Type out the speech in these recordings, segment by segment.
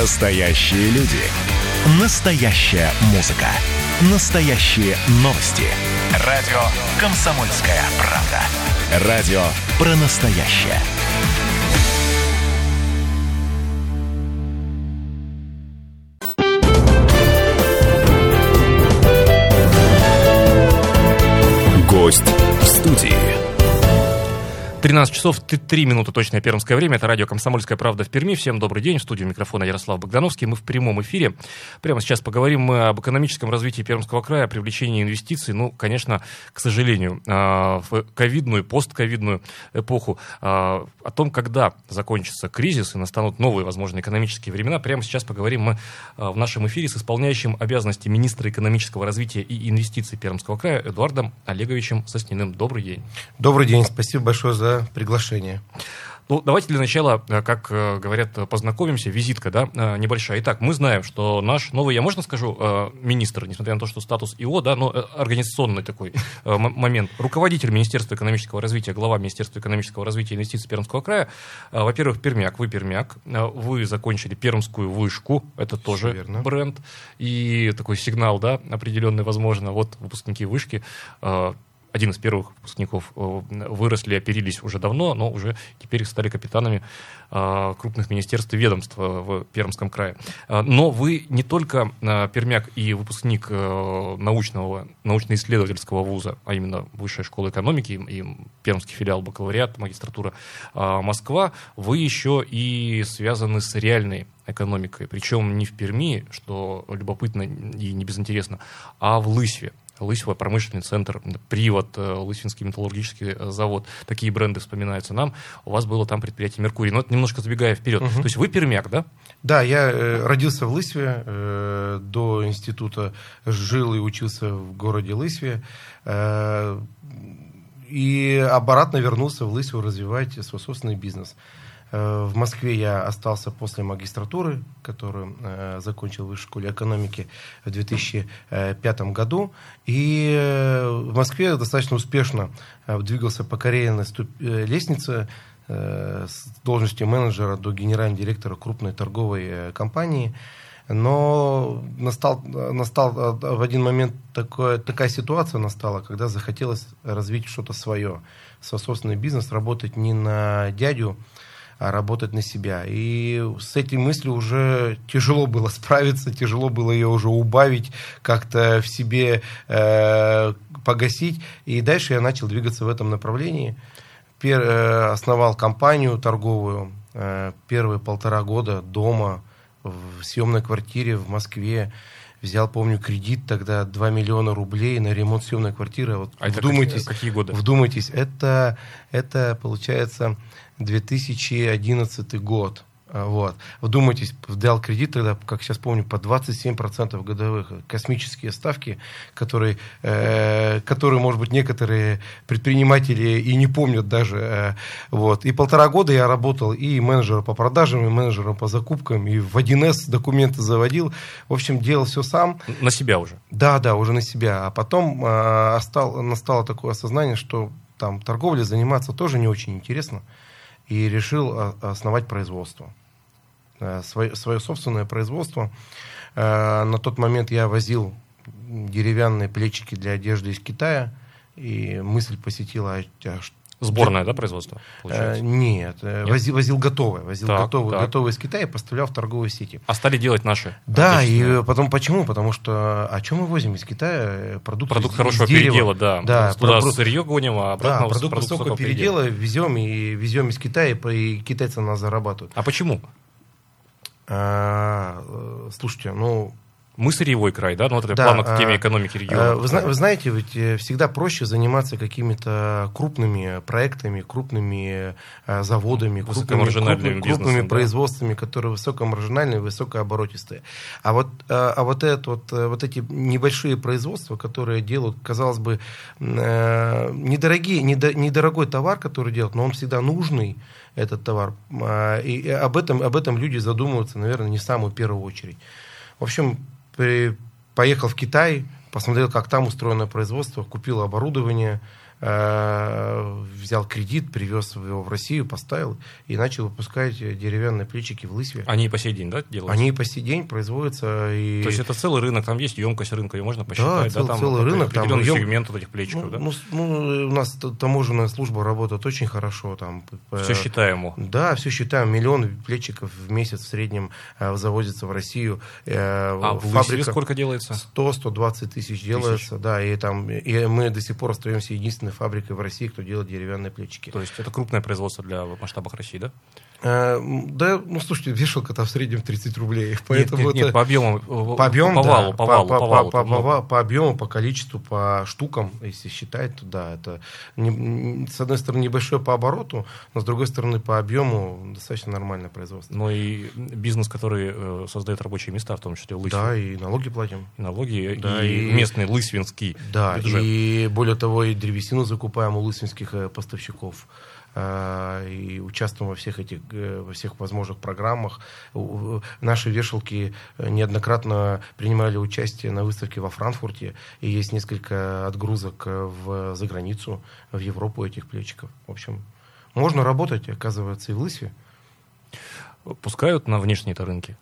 Настоящие люди. Настоящая музыка. Настоящие новости. Радио «Комсомольская правда». Радио про настоящее. Гость в студии. 13 часов 3 минуты точное пермское время. Это радио «Комсомольская правда» в Перми. Всем добрый день. В студии микрофона Ярослав Богдановский. Мы в прямом эфире. Прямо сейчас поговорим мы об экономическом развитии Пермского края, о привлечении инвестиций. Ну, конечно, к сожалению, а, в ковидную, постковидную эпоху, а, о том, когда закончится кризис и настанут новые, возможно, экономические времена. Прямо сейчас поговорим мы а, в нашем эфире с исполняющим обязанности министра экономического развития и инвестиций Пермского края Эдуардом Олеговичем Сосниным. Добрый день. Добрый день. Спасибо большое за за приглашение. Ну, давайте для начала, э, как э, говорят, познакомимся. Визитка, да, э, небольшая. Итак, мы знаем, что наш новый, я можно скажу, министр, несмотря на то, что статус ИО, да, но организационный такой момент, руководитель Министерства экономического развития, глава Министерства экономического развития и инвестиций Пермского края. Во-первых, Пермяк, вы Пермяк, вы закончили Пермскую вышку, это тоже Верно. бренд, и такой сигнал, да, определенный, возможно, вот выпускники вышки один из первых выпускников э, выросли, оперились уже давно, но уже теперь стали капитанами э, крупных министерств и ведомств э, в Пермском крае. Но вы не только пермяк и выпускник научного, научно-исследовательского вуза, а именно Высшая школа экономики и пермский филиал бакалавриат, магистратура Москва, вы еще и связаны с реальной экономикой, причем не в Перми, что любопытно и не безинтересно, а в Лысьве. Лысьва, промышленный центр, Привод, э, Лысинский металлургический э, завод. Такие бренды вспоминаются нам. У вас было там предприятие «Меркурий». Но это немножко забегая вперед. Угу. То есть вы пермяк, да? Да, я э, родился в Лысьве, до института жил и учился в городе Лысьве. И обратно вернулся в Лысьву развивать свой собственный бизнес. Э, в Москве я остался после магистратуры, которую э, закончил в высшей школе экономики в 2005 году. И э, в Москве достаточно успешно двигался по карьерной лестнице с должности менеджера до генерального директора крупной торговой компании. Но настал, настал в один момент такое, такая ситуация настала, когда захотелось развить что-то свое, свой собственный бизнес, работать не на дядю, работать на себя. И с этой мыслью уже тяжело было справиться, тяжело было ее уже убавить, как-то в себе э, погасить. И дальше я начал двигаться в этом направлении. Пер, э, основал компанию торговую. Э, первые полтора года дома в съемной квартире в Москве взял, помню, кредит тогда 2 миллиона рублей на ремонт съемной квартиры. Вот а вдумайтесь, какие, какие годы? Вдумайтесь, это, это получается 2011 год. А, вот. Вдумайтесь, дал кредит тогда, как сейчас помню, по 27% годовых. Космические ставки, которые, э, которые, может быть, некоторые предприниматели и не помнят даже. Э, вот. И полтора года я работал и менеджером по продажам, и менеджером по закупкам, и в 1С документы заводил. В общем, делал все сам. На себя уже? Да, да, уже на себя. А потом э, остал, настало такое осознание, что там торговлей заниматься тоже не очень интересно и решил основать производство. Э, свое, свое собственное производство. Э, на тот момент я возил деревянные плечики для одежды из Китая, и мысль посетила, а, а Сборное, да, производство? Э, нет, э, нет, возил, возил готовое. Возил так, готовое, так. готовое из Китая и поставлял в торговые сети. А стали делать наши? Да, и потом почему? Потому что, а чем мы возим из Китая? Продукт, продукт из, хорошего из дерева. передела, да. да Туда про... сырье гоним, а обратно да, продукт, продукт высокого передела, передела везем и везем из Китая, и китайцы на нас зарабатывают. А почему? А, э, слушайте, ну мы сырьевой край, да, ну вот это да, плавно к теме а, экономики региона. Вы, вы знаете, ведь э, всегда проще заниматься какими-то крупными проектами, крупными э, заводами, крупными, крупными, крупными да. производствами, которые высокомаржинальные, высокооборотистые. А вот, э, а вот, это, вот, вот эти небольшие производства, которые делают, казалось бы, недорогие, недорогой товар, который делают, но он всегда нужный, этот товар. А, и об этом, об этом люди задумываются, наверное, не в самую первую очередь. В общем, поехал в Китай, посмотрел, как там устроено производство, купил оборудование, взял кредит, привез его в Россию, поставил и начал выпускать деревянные плечики в Лысве. Они и по сей день, да, делаются? Они и по сей день производятся. И... То есть это целый рынок, там есть емкость рынка, ее можно посчитать, да, да, там целый рынок, определенный там сегмент вот этих плечиков, ну, да? Ну, ну, у нас таможенная служба работает очень хорошо. Там, все считаемо. Да, все считаем. Миллион плечиков в месяц в среднем э, завозится в Россию. Э, а в Фабрика сколько делается? 100-120 тысяч делается, тысяч. да. И, там, и мы до сих пор остаемся единственной фабрикой в России, кто делает деревянные плечики. То есть это крупное производство для масштабах России, да? Э, да, ну слушайте, вешалка-то в среднем 30 рублей. Поэтому нет, нет, нет, по объему, по объему, по валу, да, по валу, по, по, валу, по, по, по, по объему, по количеству, по штукам, если считать, то да, это не, с одной стороны небольшое по обороту, но с другой стороны по объему достаточно нормальное производство. Ну и бизнес, который э, создает рабочие места, в том числе Лысвин. Да, и налоги платим. И налоги, да, и, и местный лысвинский Да, бюджет. и более того, и древесину закупаем у лысвинских э, поставщиков. А, и участвуем во всех этих, э, во всех возможных программах. Наши вешалки неоднократно принимали участие на выставке во Франкфурте, и есть несколько отгрузок в, за границу, в Европу этих плечиков. В общем, можно работать, оказывается, и в Лысве. Пускают на внешние-то рынки?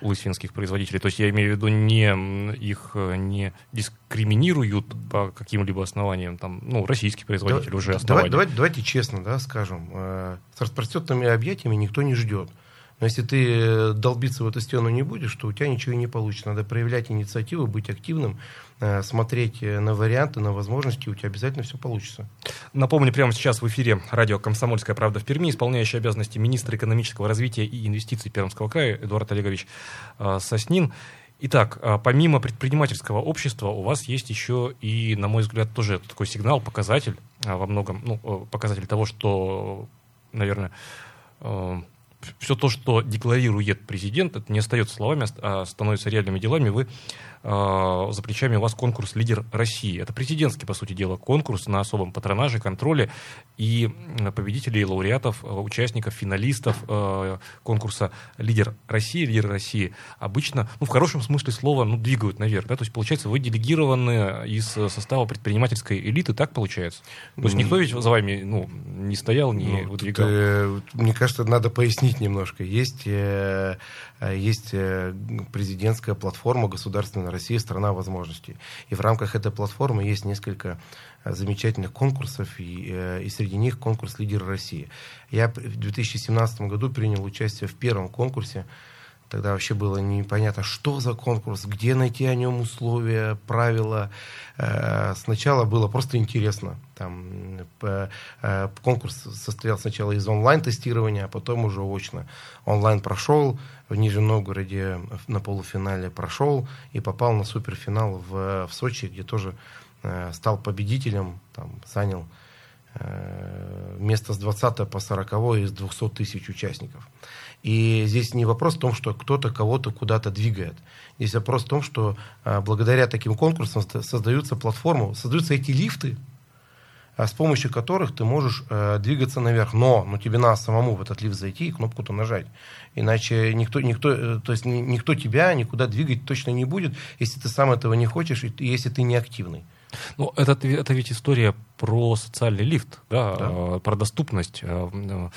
Лысвинских производителей? То есть я имею в виду не их э, не дискриминируют по каким-либо основаниям, там, ну, российские производители да, уже основали. Давайте, давайте, давайте честно, да, скажем, э, с распростертыми объятиями никто не ждет. Но если ты долбиться в эту стену не будешь, то у тебя ничего не получится. Надо проявлять инициативу, быть активным, э, смотреть на варианты, на возможности, у тебя обязательно все получится. Напомню, прямо сейчас в эфире радио «Комсомольская правда» в Перми, исполняющий обязанности министра экономического развития и инвестиций Пермского края Эдуард Олегович э, Соснин. Итак, э, помимо предпринимательского общества, у вас есть еще и, на мой взгляд, тоже такой сигнал, показатель во многом, ну, показатель того, что, наверное, все то, что декларирует президент, это не остается словами, а становится реальными делами. Вы э, за плечами у вас конкурс «Лидер России». Это президентский, по сути дела, конкурс на особом патронаже, контроле. И победителей, лауреатов, э, участников, финалистов э, конкурса «Лидер России», «Лидер России» обычно, ну, в хорошем смысле слова, ну, двигают наверх. Да? То есть, получается, вы делегированы из состава предпринимательской элиты, так получается? То есть, никто ведь за вами ну, не стоял, не ну, выдвигал? Тут, э, мне кажется, надо пояснить немножко. Есть, э, есть э, президентская платформа государственная Россия – страна возможностей. И в рамках этой платформы есть несколько э, замечательных конкурсов, и, э, и среди них конкурс «Лидер России». Я в 2017 году принял участие в первом конкурсе, Тогда вообще было непонятно, что за конкурс, где найти о нем условия, правила. Э, сначала было просто интересно. Там, конкурс состоял сначала из онлайн-тестирования, а потом уже очно. Онлайн прошел, в Нижнем Новгороде на полуфинале прошел и попал на суперфинал в, в Сочи, где тоже э, стал победителем, там, занял э, место с 20 по 40 из 200 тысяч участников. И здесь не вопрос в том, что кто-то кого-то куда-то двигает. Здесь вопрос в том, что э, благодаря таким конкурсам создаются платформы, создаются эти лифты, а с помощью которых ты можешь э, двигаться наверх. Но, но тебе надо самому в этот лифт зайти и кнопку-то нажать. Иначе никто, никто, э, то есть никто тебя никуда двигать точно не будет, если ты сам этого не хочешь, и если ты не активный. Ну, это, это ведь история про социальный лифт, да, да. Э, про доступность, э,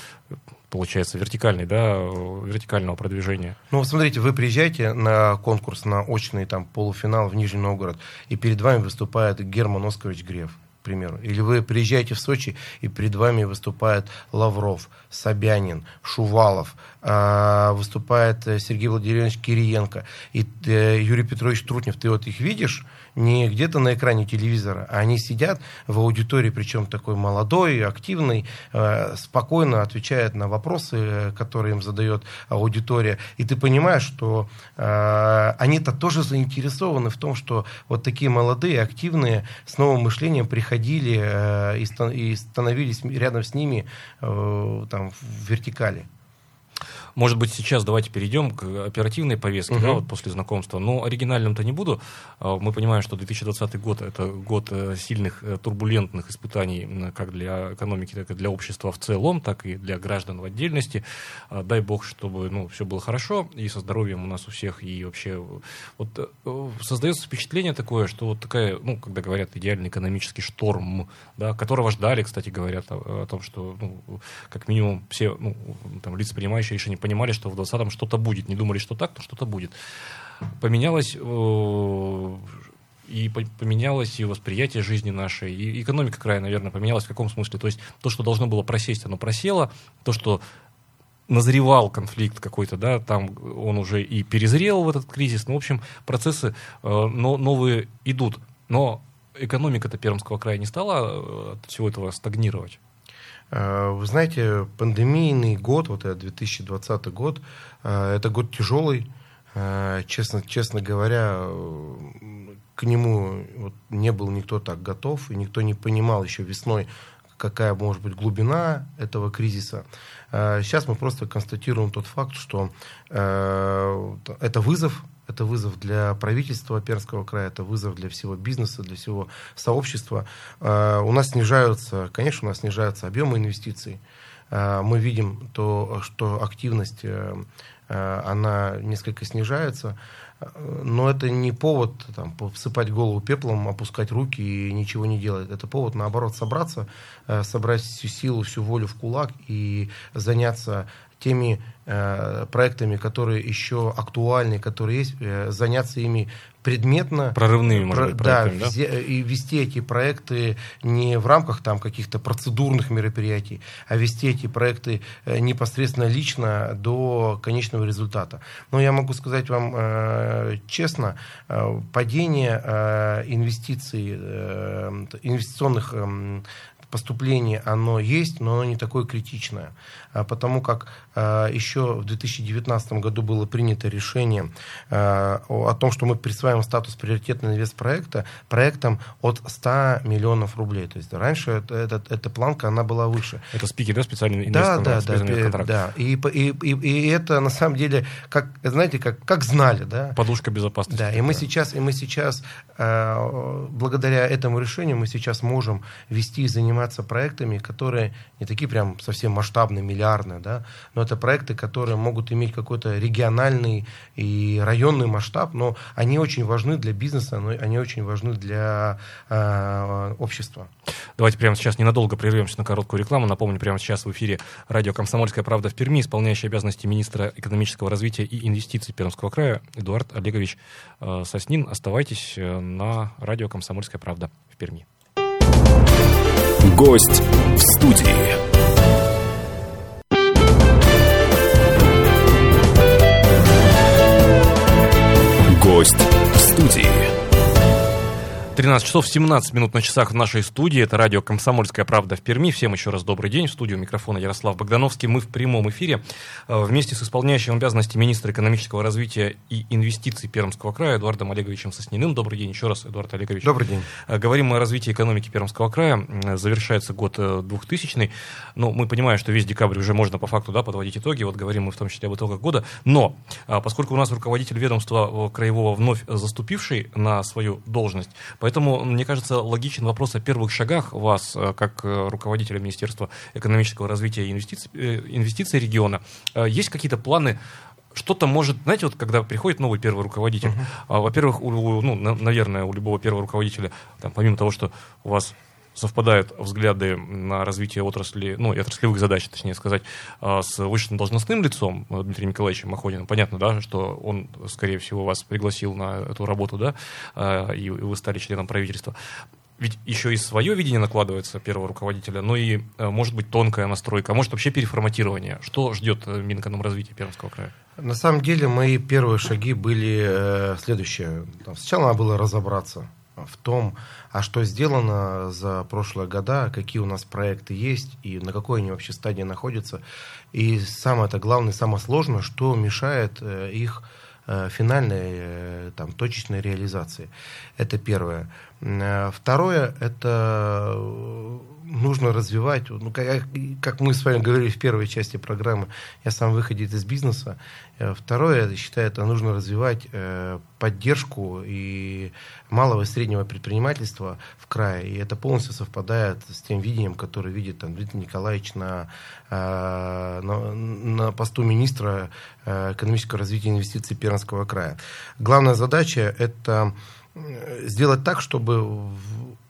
получается, вертикальный, да, вертикального продвижения. Ну, смотрите, вы приезжаете на конкурс, на очный там полуфинал в Нижний Новгород, и перед вами выступает Герман Оскарович Греф к примеру. Или вы приезжаете в Сочи, и перед вами выступает Лавров, Собянин, Шувалов, э, выступает Сергей Владимирович Кириенко и э, Юрий Петрович Трутнев. Ты вот их видишь, не где-то на экране телевизора, а они сидят в аудитории, причем такой молодой, активный, э, спокойно отвечает на вопросы, э, которые им задает аудитория. И ты понимаешь, что э, они-то тоже заинтересованы в том, что вот такие молодые, активные, с новым мышлением приходили и становились рядом с ними там, в вертикали. Может быть, сейчас давайте перейдем к оперативной повестке, угу. да, вот после знакомства. Но оригинальным-то не буду. А, мы понимаем, что 2020 год – это год э, сильных э, турбулентных испытаний как для экономики, так и для общества в целом, так и для граждан в отдельности. А, дай бог, чтобы ну, все было хорошо, и со здоровьем у нас у всех, и вообще вот э, создается впечатление такое, что вот такая, ну, когда говорят идеальный экономический шторм, да, которого ждали, кстати, говорят о, о том, что, ну, как минимум, все ну, там, лица, принимающие решения, понимали, что в 2020-м что-то будет. Не думали, что так, но что-то будет. Поменялось э, и поменялось и восприятие жизни нашей, и экономика края, наверное, поменялась в каком смысле? То есть то, что должно было просесть, оно просело, то, что назревал конфликт какой-то, да, там он уже и перезрел в этот кризис, ну, в общем, процессы э, но, новые идут, но экономика-то Пермского края не стала э, от всего этого стагнировать. Э, вы знаете, пандемийный год, вот этот 2020 год, э, это год тяжелый. Э, честно, честно говоря, к нему вот не был никто так готов, и никто не понимал еще весной, какая может быть глубина этого кризиса. Сейчас мы просто констатируем тот факт, что это вызов это вызов для правительства Пермского края, это вызов для всего бизнеса, для всего сообщества. А, у нас снижаются, конечно, у нас снижаются объемы инвестиций. А, мы видим то, что активность, э, э, она несколько снижается, но это не повод там, посыпать голову пеплом, опускать руки и ничего не делать. Это повод, наоборот, собраться, э, собрать всю силу, всю волю в кулак и заняться теми э, проектами, которые еще актуальны, которые есть, э, заняться ими предметно. Прорывными, может быть, проектами, да, да? и вести эти проекты не в рамках там каких-то процедурных мероприятий, а вести эти проекты э, непосредственно лично до конечного результата. Но я могу сказать вам э, честно, э, падение э, инвестиций, э, инвестиционных э, поступление, оно есть, но оно не такое критичное. А потому как а, еще в 2019 году было принято решение а, о том, что мы присваиваем статус приоритетного инвестпроекта проектам от 100 миллионов рублей. То есть раньше это, это, эта планка, она была выше. Это спики, да, специальный да, да, да, да. И, и, и, и это на самом деле, как, знаете, как, как знали. Да? Подушка безопасности. Да, и мы сейчас, и мы сейчас благодаря этому решению мы сейчас можем вести и заниматься заниматься проектами, которые не такие прям совсем масштабные, миллиардные, да, но это проекты, которые могут иметь какой-то региональный и районный масштаб, но они очень важны для бизнеса, но они очень важны для э, общества. Давайте прямо сейчас ненадолго прервемся на короткую рекламу. Напомню, прямо сейчас в эфире радио «Комсомольская правда» в Перми, исполняющий обязанности министра экономического развития и инвестиций Пермского края Эдуард Олегович э, Соснин. Оставайтесь э, на радио «Комсомольская правда» в Перми. Гость в студии. Гость в студии. 13 часов 17 минут на часах в нашей студии. Это радио «Комсомольская правда» в Перми. Всем еще раз добрый день. В студию микрофона Ярослав Богдановский. Мы в прямом эфире э, вместе с исполняющим обязанности министра экономического развития и инвестиций Пермского края Эдуардом Олеговичем Сосниным. Добрый день еще раз, Эдуард Олегович. Добрый день. Э, говорим мы о развитии экономики Пермского края. Завершается год 2000 Но мы понимаем, что весь декабрь уже можно по факту да, подводить итоги. Вот говорим мы в том числе об итогах года. Но э, поскольку у нас руководитель ведомства краевого вновь заступивший на свою должность, Поэтому, мне кажется, логичен вопрос о первых шагах вас, э, как э, руководителя Министерства экономического развития и инвестиций, э, инвестиций региона. Есть какие-то планы что-то может, знаете, вот когда приходит новый первый руководитель, uh-huh. во-первых, у, ну, на, наверное, у любого первого руководителя, там, помимо того, что у вас совпадают взгляды на развитие отрасли, ну, и отраслевых задач, точнее сказать, а, с высшим должностным лицом э, Дмитрием Николаевичем Махониным. Понятно, да, что он, скорее всего, вас пригласил на эту работу, да, а, и вы стали членом правительства ведь еще и свое видение накладывается первого руководителя, но и, э, может быть, тонкая настройка, а может вообще переформатирование. Что ждет э, Минэкономразвития Пермского края? На самом деле, мои первые шаги были следующие. Сначала надо было разобраться в том, а что сделано за прошлые года, какие у нас проекты есть и на какой они вообще стадии находятся. И самое это главное, самое сложное, что мешает э, их э, финальной, там, точечной реализации. Это первое. Второе, это нужно развивать, ну, как, как мы с вами говорили в первой части программы, я сам выходит из бизнеса. Э, второе, я считаю, это нужно развивать э, поддержку и малого и среднего предпринимательства в крае. И это полностью совпадает с тем видением, которое видит там, Дмитрий Николаевич на, э, на, на посту министра э, экономического развития и инвестиций Пермского края. Главная задача – это сделать так, чтобы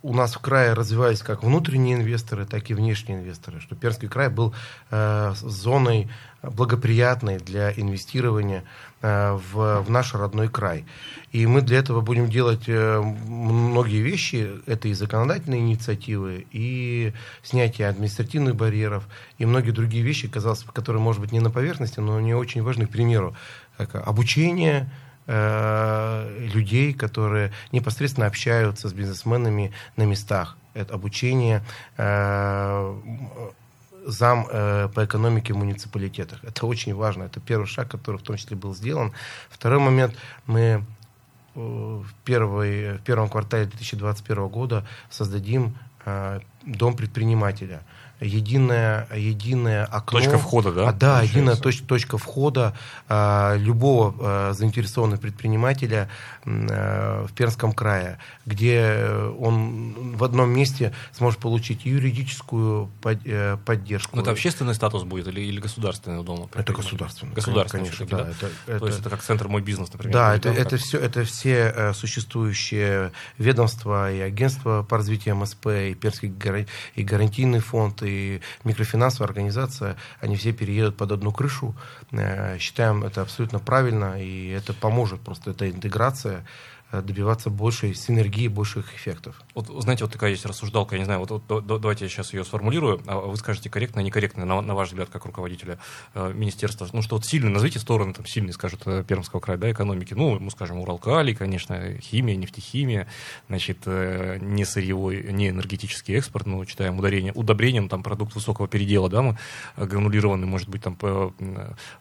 у нас в крае развивались как внутренние инвесторы, так и внешние инвесторы, чтобы Пермский край был э, зоной благоприятной для инвестирования э, в, в наш родной край. И мы для этого будем делать э, многие вещи. Это и законодательные инициативы, и снятие административных барьеров, и многие другие вещи, казалось, которые, может быть, не на поверхности, но не очень важны. К примеру, обучение, Э, людей, которые непосредственно общаются с бизнесменами на местах. Это обучение э, зам э, по экономике в муниципалитетах. Это очень важно. Это первый шаг, который в том числе был сделан. Второй момент. Мы в, первый, в первом квартале 2021 года создадим дом предпринимателя – единое, единое окно. Точка входа, да? А, да, единая точ, точка входа а, любого а, заинтересованного предпринимателя а, в Пермском крае, где он в одном месте сможет получить юридическую под, а, поддержку. Но это общественный статус будет или, или государственный дом? Это государственный. Государственный, конечно, да. да? Это, То это, есть это как центр «Мой бизнес», например? Да, это, это, все, это все э, существующие ведомства и агентства по развитию МСП, и Пермский и гарантийный фонд, и и микрофинансовая организация, они все переедут под одну крышу. Э, считаем это абсолютно правильно, и это поможет просто, эта интеграция добиваться большей синергии, больших эффектов. Вот, знаете, вот такая есть рассуждалка, я не знаю, вот, вот давайте я сейчас ее сформулирую, а вы скажете корректно, некорректно, на, на ваш взгляд, как руководителя э, министерства. Ну, что вот сильные, назовите стороны, там, сильные, скажут, э, Пермского края, да, экономики. Ну, мы скажем, Уралкали, конечно, химия, нефтехимия, значит, э, не сырьевой, не энергетический экспорт, но читаем ударение, удобрением, там, продукт высокого передела, да, мы э, гранулированный, может быть, там, по,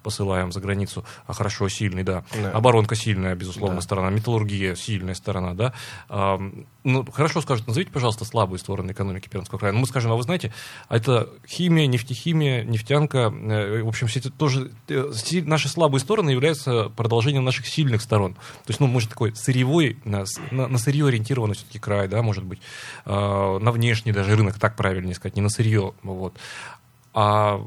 посылаем за границу, а хорошо, сильный, да. да. Оборонка сильная, безусловно, да. сторона, металлургия сильная сторона, да. А, ну, хорошо скажут, назовите, пожалуйста, слабые стороны экономики Пермского края. Ну, мы скажем, а вы знаете, это химия, нефтехимия, нефтянка, э, в общем, все это тоже, э, наши слабые стороны являются продолжением наших сильных сторон. То есть, ну, может, такой сырьевой, на, на, на сырье ориентированный все-таки край, да, может быть, а, на внешний даже рынок, так правильнее сказать, не на сырье, вот. А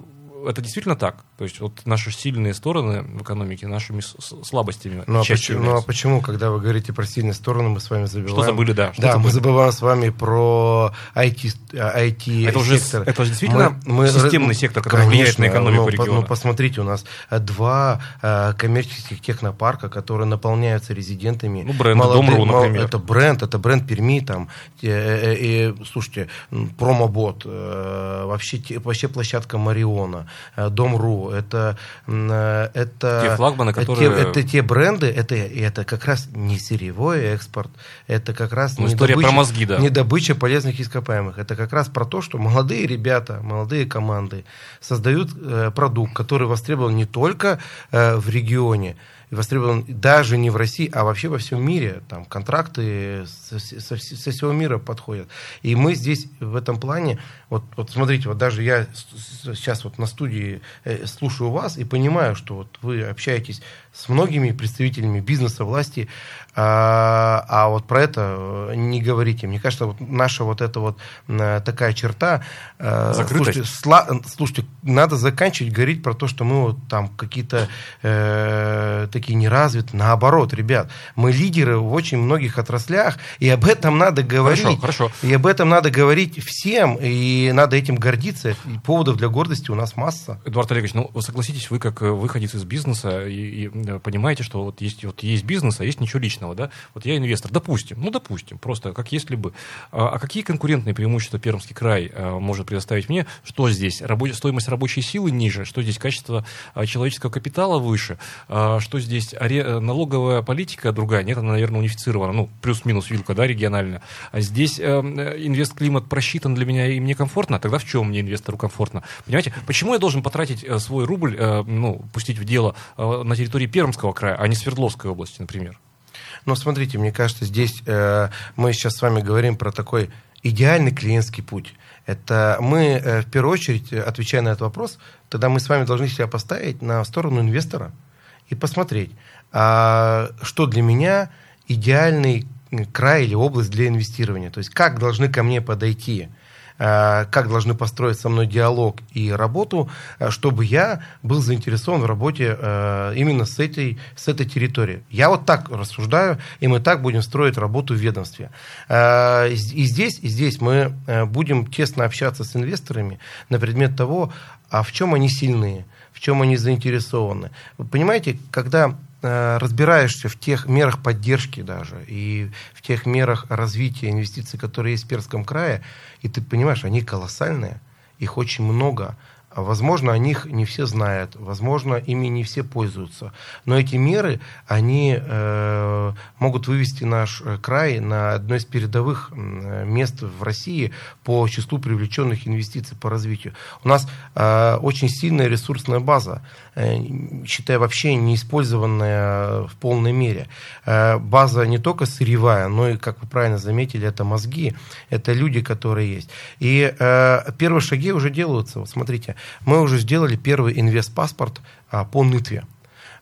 это действительно так. То есть вот наши сильные стороны в экономике нашими слабостями ну, а почему, ну а почему, когда вы говорите про сильные стороны, мы с вами забываем... Что забыли, да. Что да, забыли? мы забываем с вами про IT, IT это уже, сектор. Это же действительно мы, мы, системный сектор, который конечно, влияет на экономику ну, региона. Ну, посмотрите, у нас два э, коммерческих технопарка, которые наполняются резидентами. Ну, бренд молодые, Дом.ру, например. Это бренд, это бренд Перми, там, и, и, и слушайте, промобот, э, вообще, вообще площадка Мариона, Э, Дом.ру, это, э, это, те флагманы, которые... Те, это те бренды, это, это как раз не сырьевой экспорт, это как раз ну, не, добыча, про мозги, да. не добыча полезных ископаемых. Это как раз про то, что молодые ребята, молодые команды создают э, продукт, который востребован не только э, в регионе, и востребован даже не в России, а вообще во всем мире. Там контракты со, со, со всего мира подходят. И мы здесь в этом плане, вот, вот смотрите, вот даже я сейчас вот на студии э, слушаю вас и понимаю, что вот вы общаетесь с многими представителями бизнеса, власти, а, а вот про это э, не говорите. Мне кажется, вот наша вот эта вот э, такая черта... Слушайте, сла, слушайте, надо заканчивать говорить про то, что мы вот там какие-то э, такие неразвитые. Наоборот, ребят, мы лидеры в очень многих отраслях, и об этом надо говорить. Хорошо, хорошо. И об этом надо говорить всем, и надо этим гордиться. И поводов для гордости у нас масса. Эдуард Олегович, ну согласитесь, вы как выходец из бизнеса и, и понимаете, что вот есть, вот есть бизнес, а есть ничего личного, да? Вот я инвестор, допустим, ну допустим, просто как если бы. А, а какие конкурентные преимущества Пермский край а, может предоставить мне? Что здесь? Рабо... Стоимость рабочей силы ниже, что здесь качество а, человеческого капитала выше, а, что здесь аре- налоговая политика другая, нет, она, наверное, унифицирована, ну, плюс-минус вилка, да, региональная. А здесь э, инвест-климат просчитан для меня и мне комфортно, тогда в чем мне инвестору комфортно? Понимаете, почему я должен потратить э, свой рубль, э, ну, пустить в дело э, на территории Пермского края, а не Свердловской области, например? Ну, смотрите, мне кажется, здесь э, мы сейчас с вами говорим про такой идеальный клиентский путь. Это мы, э, в первую очередь, отвечая на этот вопрос, тогда мы с вами должны себя поставить на сторону инвестора и посмотреть, а, что для меня идеальный край или область для инвестирования. То есть как должны ко мне подойти Э, как должны построить со мной диалог и работу, э, чтобы я был заинтересован в работе э, именно с этой, с этой территорией. Я вот так рассуждаю, и мы так будем строить работу в ведомстве. И здесь, и здесь мы будем тесно общаться с инвесторами на предмет того, а в чем они сильные, в чем они заинтересованы. Вы понимаете, когда Э, разбираешься в тех мерах поддержки даже и в тех мерах развития инвестиций, которые есть в Перском крае, и ты понимаешь, они колоссальные, их очень много, возможно, о них не все знают, возможно, ими не все пользуются. Но эти меры, они э, могут вывести наш э, край на одно из передовых мест в России по числу привлеченных инвестиций по развитию. У нас э, очень сильная ресурсная база, э, считая вообще не использованная в полной мере. Э, база не только сырьевая, но и, как вы правильно заметили, это мозги, это люди, которые есть. И э, первые шаги уже делаются. Вот смотрите, мы уже сделали первый инвестпаспорт а, по Нытве.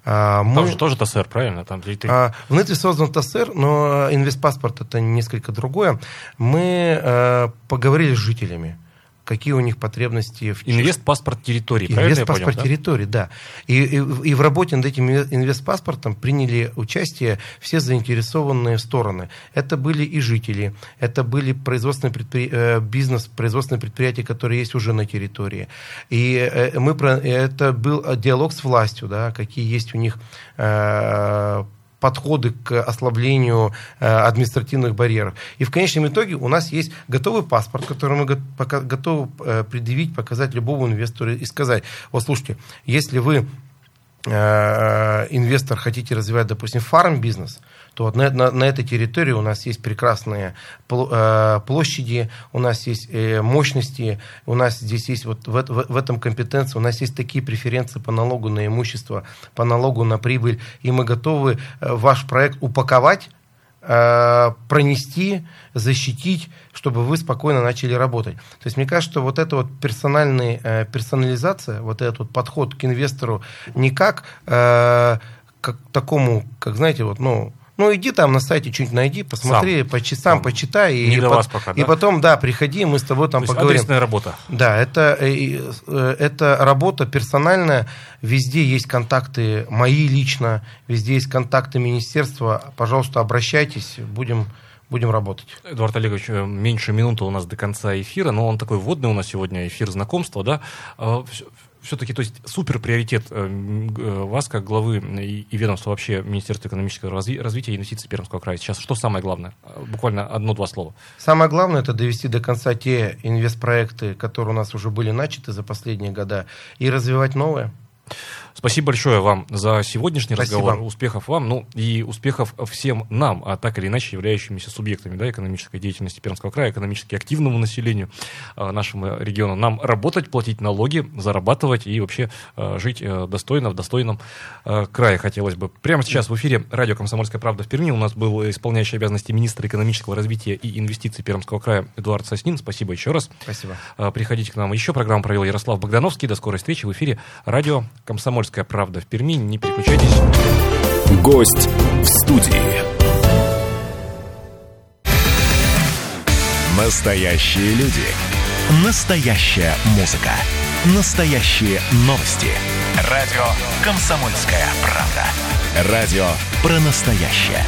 А, мы... Там же тоже ТСР, правильно? Там, а, в Нытве создан ТСР, но инвестпаспорт это несколько другое. Мы а, поговорили с жителями какие у них потребности в... Инвест-паспорт территории, Инвест-паспорт да? территории, да. И, и, и в работе над этим инвест-паспортом приняли участие все заинтересованные стороны. Это были и жители, это были производственные предпри... Э, бизнес, производственные предприятия, которые есть уже на территории. И э, мы про... это был диалог с властью, да, какие есть у них э, подходы к ослаблению э, административных барьеров. И в конечном итоге у нас есть готовый паспорт, который мы готовы э, предъявить, показать любому инвестору и сказать, вот слушайте, если вы инвестор хотите развивать, допустим, фарм-бизнес, то вот на, на, на этой территории у нас есть прекрасные э, площади, у нас есть э, мощности, у нас здесь есть вот в, в, в этом компетенции, у нас есть такие преференции по налогу на имущество, по налогу на прибыль, и мы готовы э, ваш проект упаковать пронести, защитить, чтобы вы спокойно начали работать. То есть мне кажется, что вот эта вот персональная персонализация, вот этот вот подход к инвестору не как, как такому, как знаете, вот, ну, ну, иди там на сайте что-нибудь найди, посмотри, Сам. по часам, Сам. почитай. Не и, до по, вас пока, и да? потом, да, приходи, мы с тобой там То поговорим. Адресная работа. Да, это, э, э, это работа персональная. Везде есть контакты мои лично, везде есть контакты министерства. Пожалуйста, обращайтесь, будем будем работать. Эдуард Олегович, э, меньше минуты у нас до конца эфира, но он такой вводный у нас сегодня эфир знакомства, да. Все-таки, то есть супер приоритет э, э, вас, как главы и, и ведомства вообще Министерства экономического разви- развития и инвестиций Пермского края. Сейчас что самое главное? Э, буквально одно-два слова. Самое главное это довести до конца те инвестпроекты, которые у нас уже были начаты за последние года, и развивать новые. Спасибо большое вам за сегодняшний Спасибо. разговор. Успехов вам, ну и успехов всем нам, а так или иначе являющимися субъектами да, экономической деятельности Пермского края, экономически активному населению э, нашего региона. Нам работать, платить налоги, зарабатывать и вообще э, жить э, достойно в достойном э, крае хотелось бы. Прямо сейчас в эфире радио «Комсомольская правда» в Перми у нас был исполняющий обязанности министра экономического развития и инвестиций Пермского края Эдуард Соснин. Спасибо еще раз. Спасибо. Э, приходите к нам. Еще программу провел Ярослав Богдановский. До скорой встречи в эфире радио «Комсомольская «Комсомольская правда» в Перми. Не переключайтесь. Гость в студии. Настоящие люди. Настоящая музыка. Настоящие новости. Радио «Комсомольская правда». Радио про настоящее.